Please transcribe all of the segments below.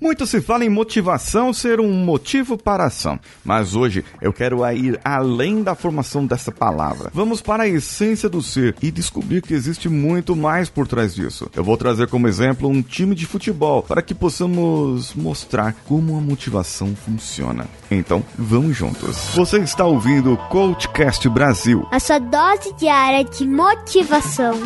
Muito se fala em motivação ser um motivo para a ação, mas hoje eu quero ir além da formação dessa palavra. Vamos para a essência do ser e descobrir que existe muito mais por trás disso. Eu vou trazer como exemplo um time de futebol para que possamos mostrar como a motivação funciona. Então, vamos juntos. Você está ouvindo o Coachcast Brasil. A sua dose diária de motivação.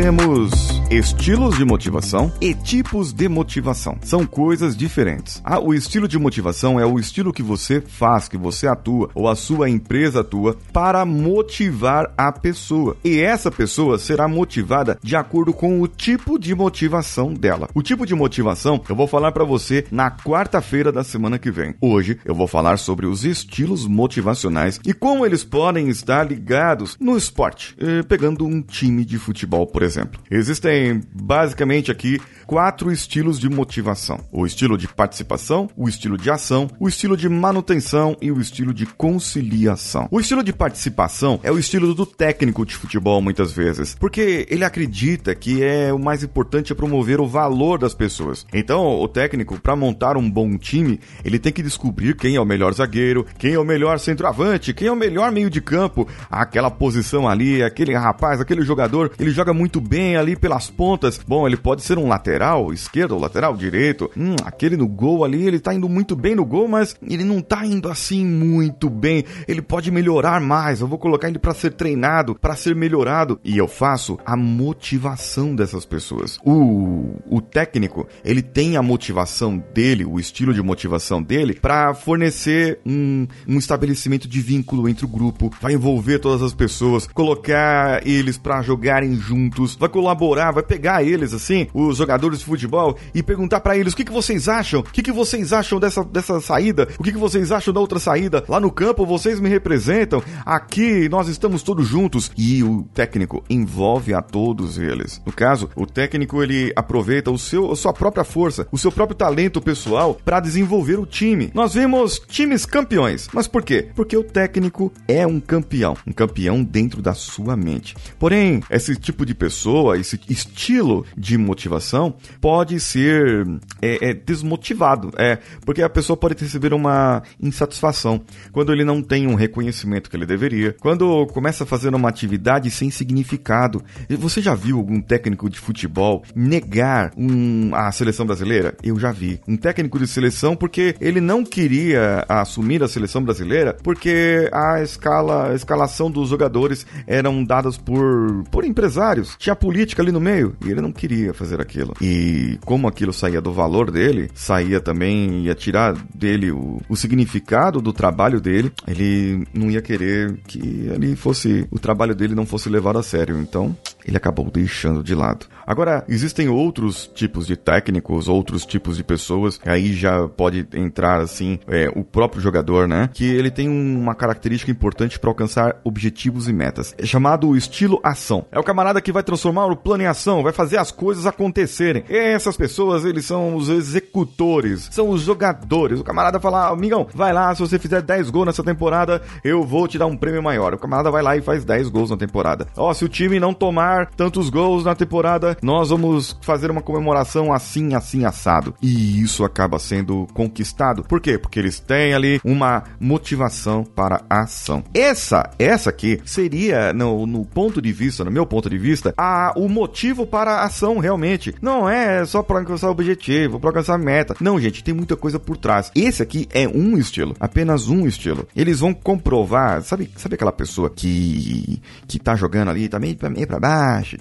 Temos estilos de motivação e tipos de motivação. São coisas diferentes. Ah, o estilo de motivação é o estilo que você faz, que você atua ou a sua empresa atua para motivar a pessoa. E essa pessoa será motivada de acordo com o tipo de motivação dela. O tipo de motivação eu vou falar para você na quarta-feira da semana que vem. Hoje eu vou falar sobre os estilos motivacionais e como eles podem estar ligados no esporte, eh, pegando um time de futebol, por exemplo. Existem basicamente aqui quatro estilos de motivação: o estilo de participação, o estilo de ação, o estilo de manutenção e o estilo de conciliação. O estilo de participação é o estilo do técnico de futebol muitas vezes, porque ele acredita que é o mais importante é promover o valor das pessoas. Então, o técnico para montar um bom time, ele tem que descobrir quem é o melhor zagueiro, quem é o melhor centroavante, quem é o melhor meio de campo, aquela posição ali, aquele rapaz, aquele jogador, ele joga muito bem ali pelas pontas. Bom, ele pode ser um lateral esquerdo ou lateral direito. Hum, aquele no gol ali, ele tá indo muito bem no gol, mas ele não tá indo assim muito bem. Ele pode melhorar mais. Eu vou colocar ele para ser treinado, para ser melhorado. E eu faço a motivação dessas pessoas. O, o técnico, ele tem a motivação dele, o estilo de motivação dele, para fornecer um, um estabelecimento de vínculo entre o grupo, vai envolver todas as pessoas, colocar eles para jogarem juntos, vai colaborar, vai pegar eles assim, os jogadores de futebol e perguntar para eles o que, que vocês acham, o que, que vocês acham dessa, dessa saída, o que, que vocês acham da outra saída. Lá no campo vocês me representam, aqui nós estamos todos juntos e o técnico envolve a todos eles. No caso, o técnico ele aproveita o seu, a sua própria força, o seu próprio talento pessoal para desenvolver o time. Nós vemos times campeões, mas por quê? Porque o técnico é um campeão, um campeão dentro da sua mente. Porém, esse tipo de pessoa, esse estilo de motivação pode ser é, é, desmotivado, é porque a pessoa pode receber uma insatisfação quando ele não tem um reconhecimento que ele deveria, quando começa a fazer uma atividade sem significado. Você já viu algum técnico de futebol negar um, a seleção brasileira? Eu já vi. Um técnico de seleção porque ele não queria assumir a seleção brasileira porque a escala, a escalação dos jogadores eram dadas por, por empresários. Tinha política ali no meio e ele não queria fazer aquilo. E como aquilo saía do valor dele, saía também, ia tirar dele o, o significado do trabalho dele, ele não ia querer que ali fosse, o trabalho dele não fosse levado a sério. Então, ele acabou deixando de lado. Agora, existem outros tipos de técnicos, outros tipos de pessoas, aí já pode entrar assim, é, o próprio jogador, né? Que ele tem uma característica importante para alcançar objetivos e metas. É chamado estilo ação. É o camarada que vai transformar o plano em ação, vai fazer as coisas acontecerem. E essas pessoas, eles são os executores, são os jogadores. O camarada fala, ah, amigão, vai lá, se você fizer 10 gols nessa temporada, eu vou te dar um prêmio maior. O camarada vai lá e faz 10 gols na temporada. Ó, se o time não tomar tantos gols na temporada, nós vamos fazer uma comemoração assim, assim, assado. E isso acaba sendo conquistado. Por quê? Porque eles têm ali uma motivação para a ação. Essa, essa aqui seria, no, no ponto de vista, no meu ponto de vista, a, o motivo para a ação realmente. Não é só para alcançar o objetivo, para alcançar a meta. Não, gente, tem muita coisa por trás. Esse aqui é um estilo, apenas um estilo. Eles vão comprovar, sabe, sabe aquela pessoa que que tá jogando ali, tá meio, meio pra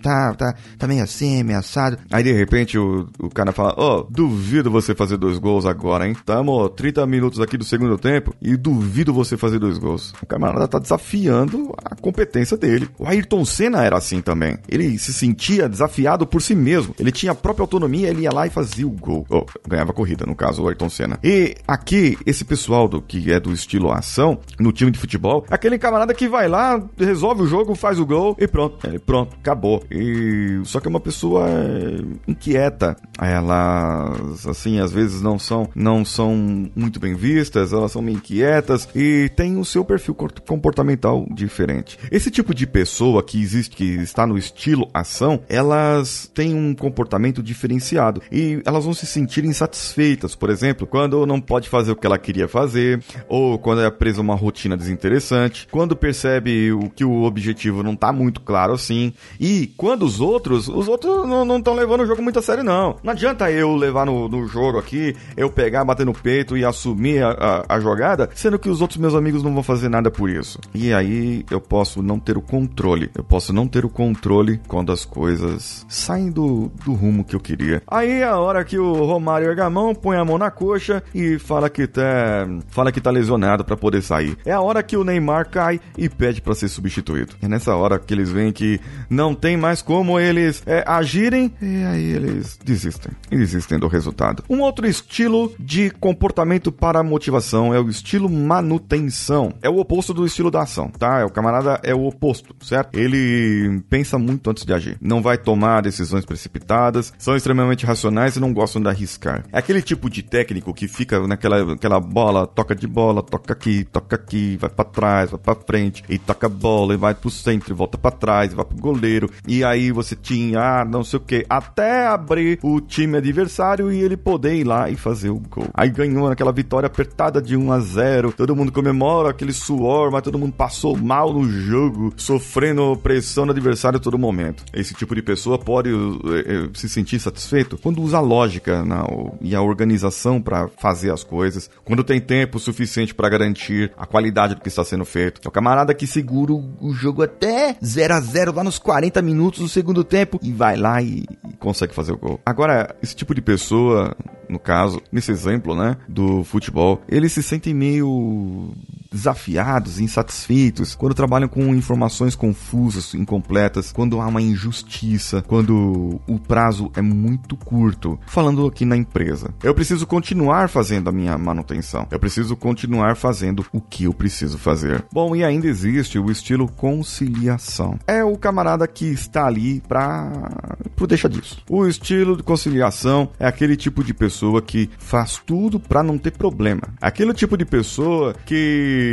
tá, tá, tá meio assim, meio assado. Aí de repente o, o cara fala, ó, oh, duvido você fazer dois gols agora, hein? Tamo 30 minutos aqui do segundo tempo e duvido você fazer dois gols. O camarada tá desafiando a competência dele. O Ayrton Senna era assim também. Ele se sentia desafiado por si mesmo. Ele tinha a própria autonomia, ele ia lá e fazia o gol. Oh, ganhava corrida, no caso, o Ayrton Senna. E aqui, esse pessoal do que é do estilo ação, no time de futebol, aquele camarada que vai lá, resolve o jogo, faz o gol e pronto. É, pronto, acabou. E só que é uma pessoa inquieta. Elas, assim, às vezes não são, não são muito bem vistas, elas são meio inquietas e tem o seu perfil comportamental diferente. Esse tipo de pessoa que existe, que está no estilo ação, elas têm um comportamento diferenciado e elas vão se sentir insatisfeitas, por exemplo, quando não pode fazer o que ela queria fazer, ou quando é presa uma rotina desinteressante, quando percebe o que o objetivo não está muito claro assim, e quando os outros, os outros não estão levando o jogo muito a sério não. Não adianta eu levar no, no jogo aqui, eu pegar, bater no peito e assumir a, a, a jogada, sendo que os outros meus amigos não vão fazer nada por isso. E aí eu posso não ter o controle. Eu posso não ter o controle quando as coisas saem do, do rumo que eu queria. Aí é a hora que o Romário erga a mão, põe a mão na coxa e fala que tá, fala que tá lesionado para poder sair. É a hora que o Neymar cai e pede para ser substituído. É nessa hora que eles veem que não tem mais como eles é, agirem e aí eles desistem. E desistem do resultado. Um outro estilo de comportamento para motivação é o estilo manutenção. É o oposto do estilo da ação, tá? É o camarada é o oposto, certo? Ele pensa muito antes de agir. Não vai tomar decisões precipitadas, são extremamente racionais e não gostam de arriscar. É aquele tipo de técnico que fica naquela aquela bola, toca de bola, toca aqui, toca aqui, vai para trás, vai para frente, e toca a bola, e vai pro centro, e volta para trás, e vai pro goleiro. E aí você tinha, ah, não sei o que, até abrir o time adversário e ele poder ir lá e fazer o gol. Aí ganhou naquela vitória apertada de 1 a 0. Todo mundo comemora aquele suor, mas todo mundo passou mal no jogo, sofrendo pressão do adversário a todo momento. Esse tipo de pessoa pode eh, se sentir satisfeito quando usa a lógica na, e a organização para fazer as coisas, quando tem tempo suficiente para garantir a qualidade do que está sendo feito. É o camarada que segura o jogo até 0 a 0 lá nos 40 minutos do segundo tempo e vai lá e, e consegue fazer o gol. Agora, esse tipo de pessoa no caso, nesse exemplo, né, do futebol, eles se sentem meio desafiados, insatisfeitos, quando trabalham com informações confusas, incompletas, quando há uma injustiça, quando o prazo é muito curto. Falando aqui na empresa, eu preciso continuar fazendo a minha manutenção. Eu preciso continuar fazendo o que eu preciso fazer. Bom, e ainda existe o estilo conciliação. É o camarada que está ali para pro deixa disso. O estilo de conciliação é aquele tipo de pessoa que faz tudo para não ter problema. Aquele tipo de pessoa que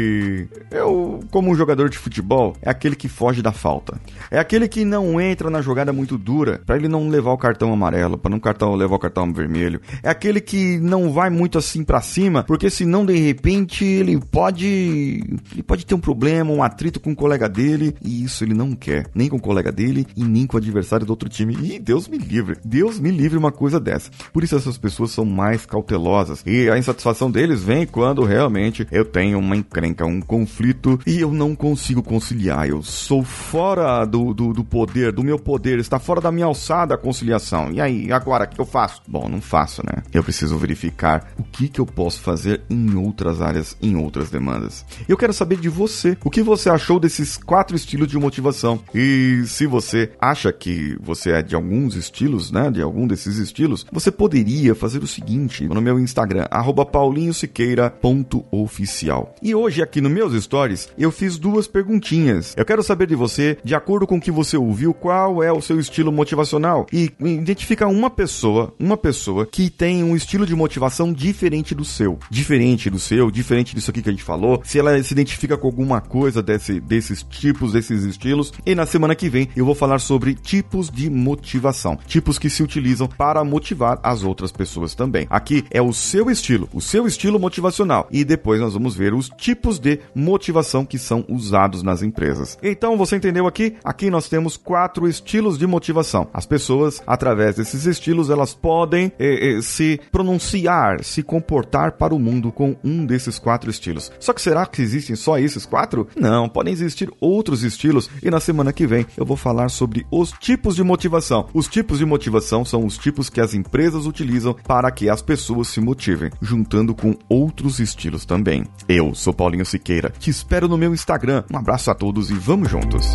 eu, como um jogador de futebol, é aquele que foge da falta. É aquele que não entra na jogada muito dura para ele não levar o cartão amarelo, para não cartão levar o cartão vermelho. É aquele que não vai muito assim para cima, porque senão de repente ele pode ele pode ter um problema, um atrito com o colega dele, e isso ele não quer, nem com o colega dele e nem com o adversário do outro time. E Deus me livre. Deus me livre uma coisa dessa. Por isso essas pessoas são mais cautelosas. E a insatisfação deles vem quando realmente eu tenho uma encrenca, um conflito e eu não consigo conciliar. Eu sou fora do, do, do poder, do meu poder, está fora da minha alçada a conciliação. E aí, agora, o que eu faço? Bom, não faço, né? Eu preciso verificar o que, que eu posso fazer em outras áreas, em outras demandas. Eu quero saber de você. O que você achou desses quatro estilos de motivação? E se você acha que você é de alguns estilos, né? De algum desses estilos, você poderia fazer o seguinte no meu Instagram, paulinhosiqueira.oficial. E hoje aqui nos meus stories eu fiz duas perguntinhas. Eu quero saber de você, de acordo com o que você ouviu, qual é o seu estilo motivacional e identifica uma pessoa, uma pessoa que tem um estilo de motivação diferente do seu, diferente do seu, diferente disso aqui que a gente falou. Se ela se identifica com alguma coisa desse, desses tipos, desses estilos. E na semana que vem eu vou falar sobre tipos de motivação, tipos que se utilizam para motivar as outras pessoas também. Aqui é o seu estilo, o seu estilo motivacional. E depois nós vamos ver os tipos tipos de motivação que são usados nas empresas. Então, você entendeu aqui? Aqui nós temos quatro estilos de motivação. As pessoas, através desses estilos, elas podem eh, eh, se pronunciar, se comportar para o mundo com um desses quatro estilos. Só que será que existem só esses quatro? Não, podem existir outros estilos e na semana que vem eu vou falar sobre os tipos de motivação. Os tipos de motivação são os tipos que as empresas utilizam para que as pessoas se motivem, juntando com outros estilos também. Eu sou Paulinho Siqueira, te espero no meu Instagram. Um abraço a todos e vamos juntos.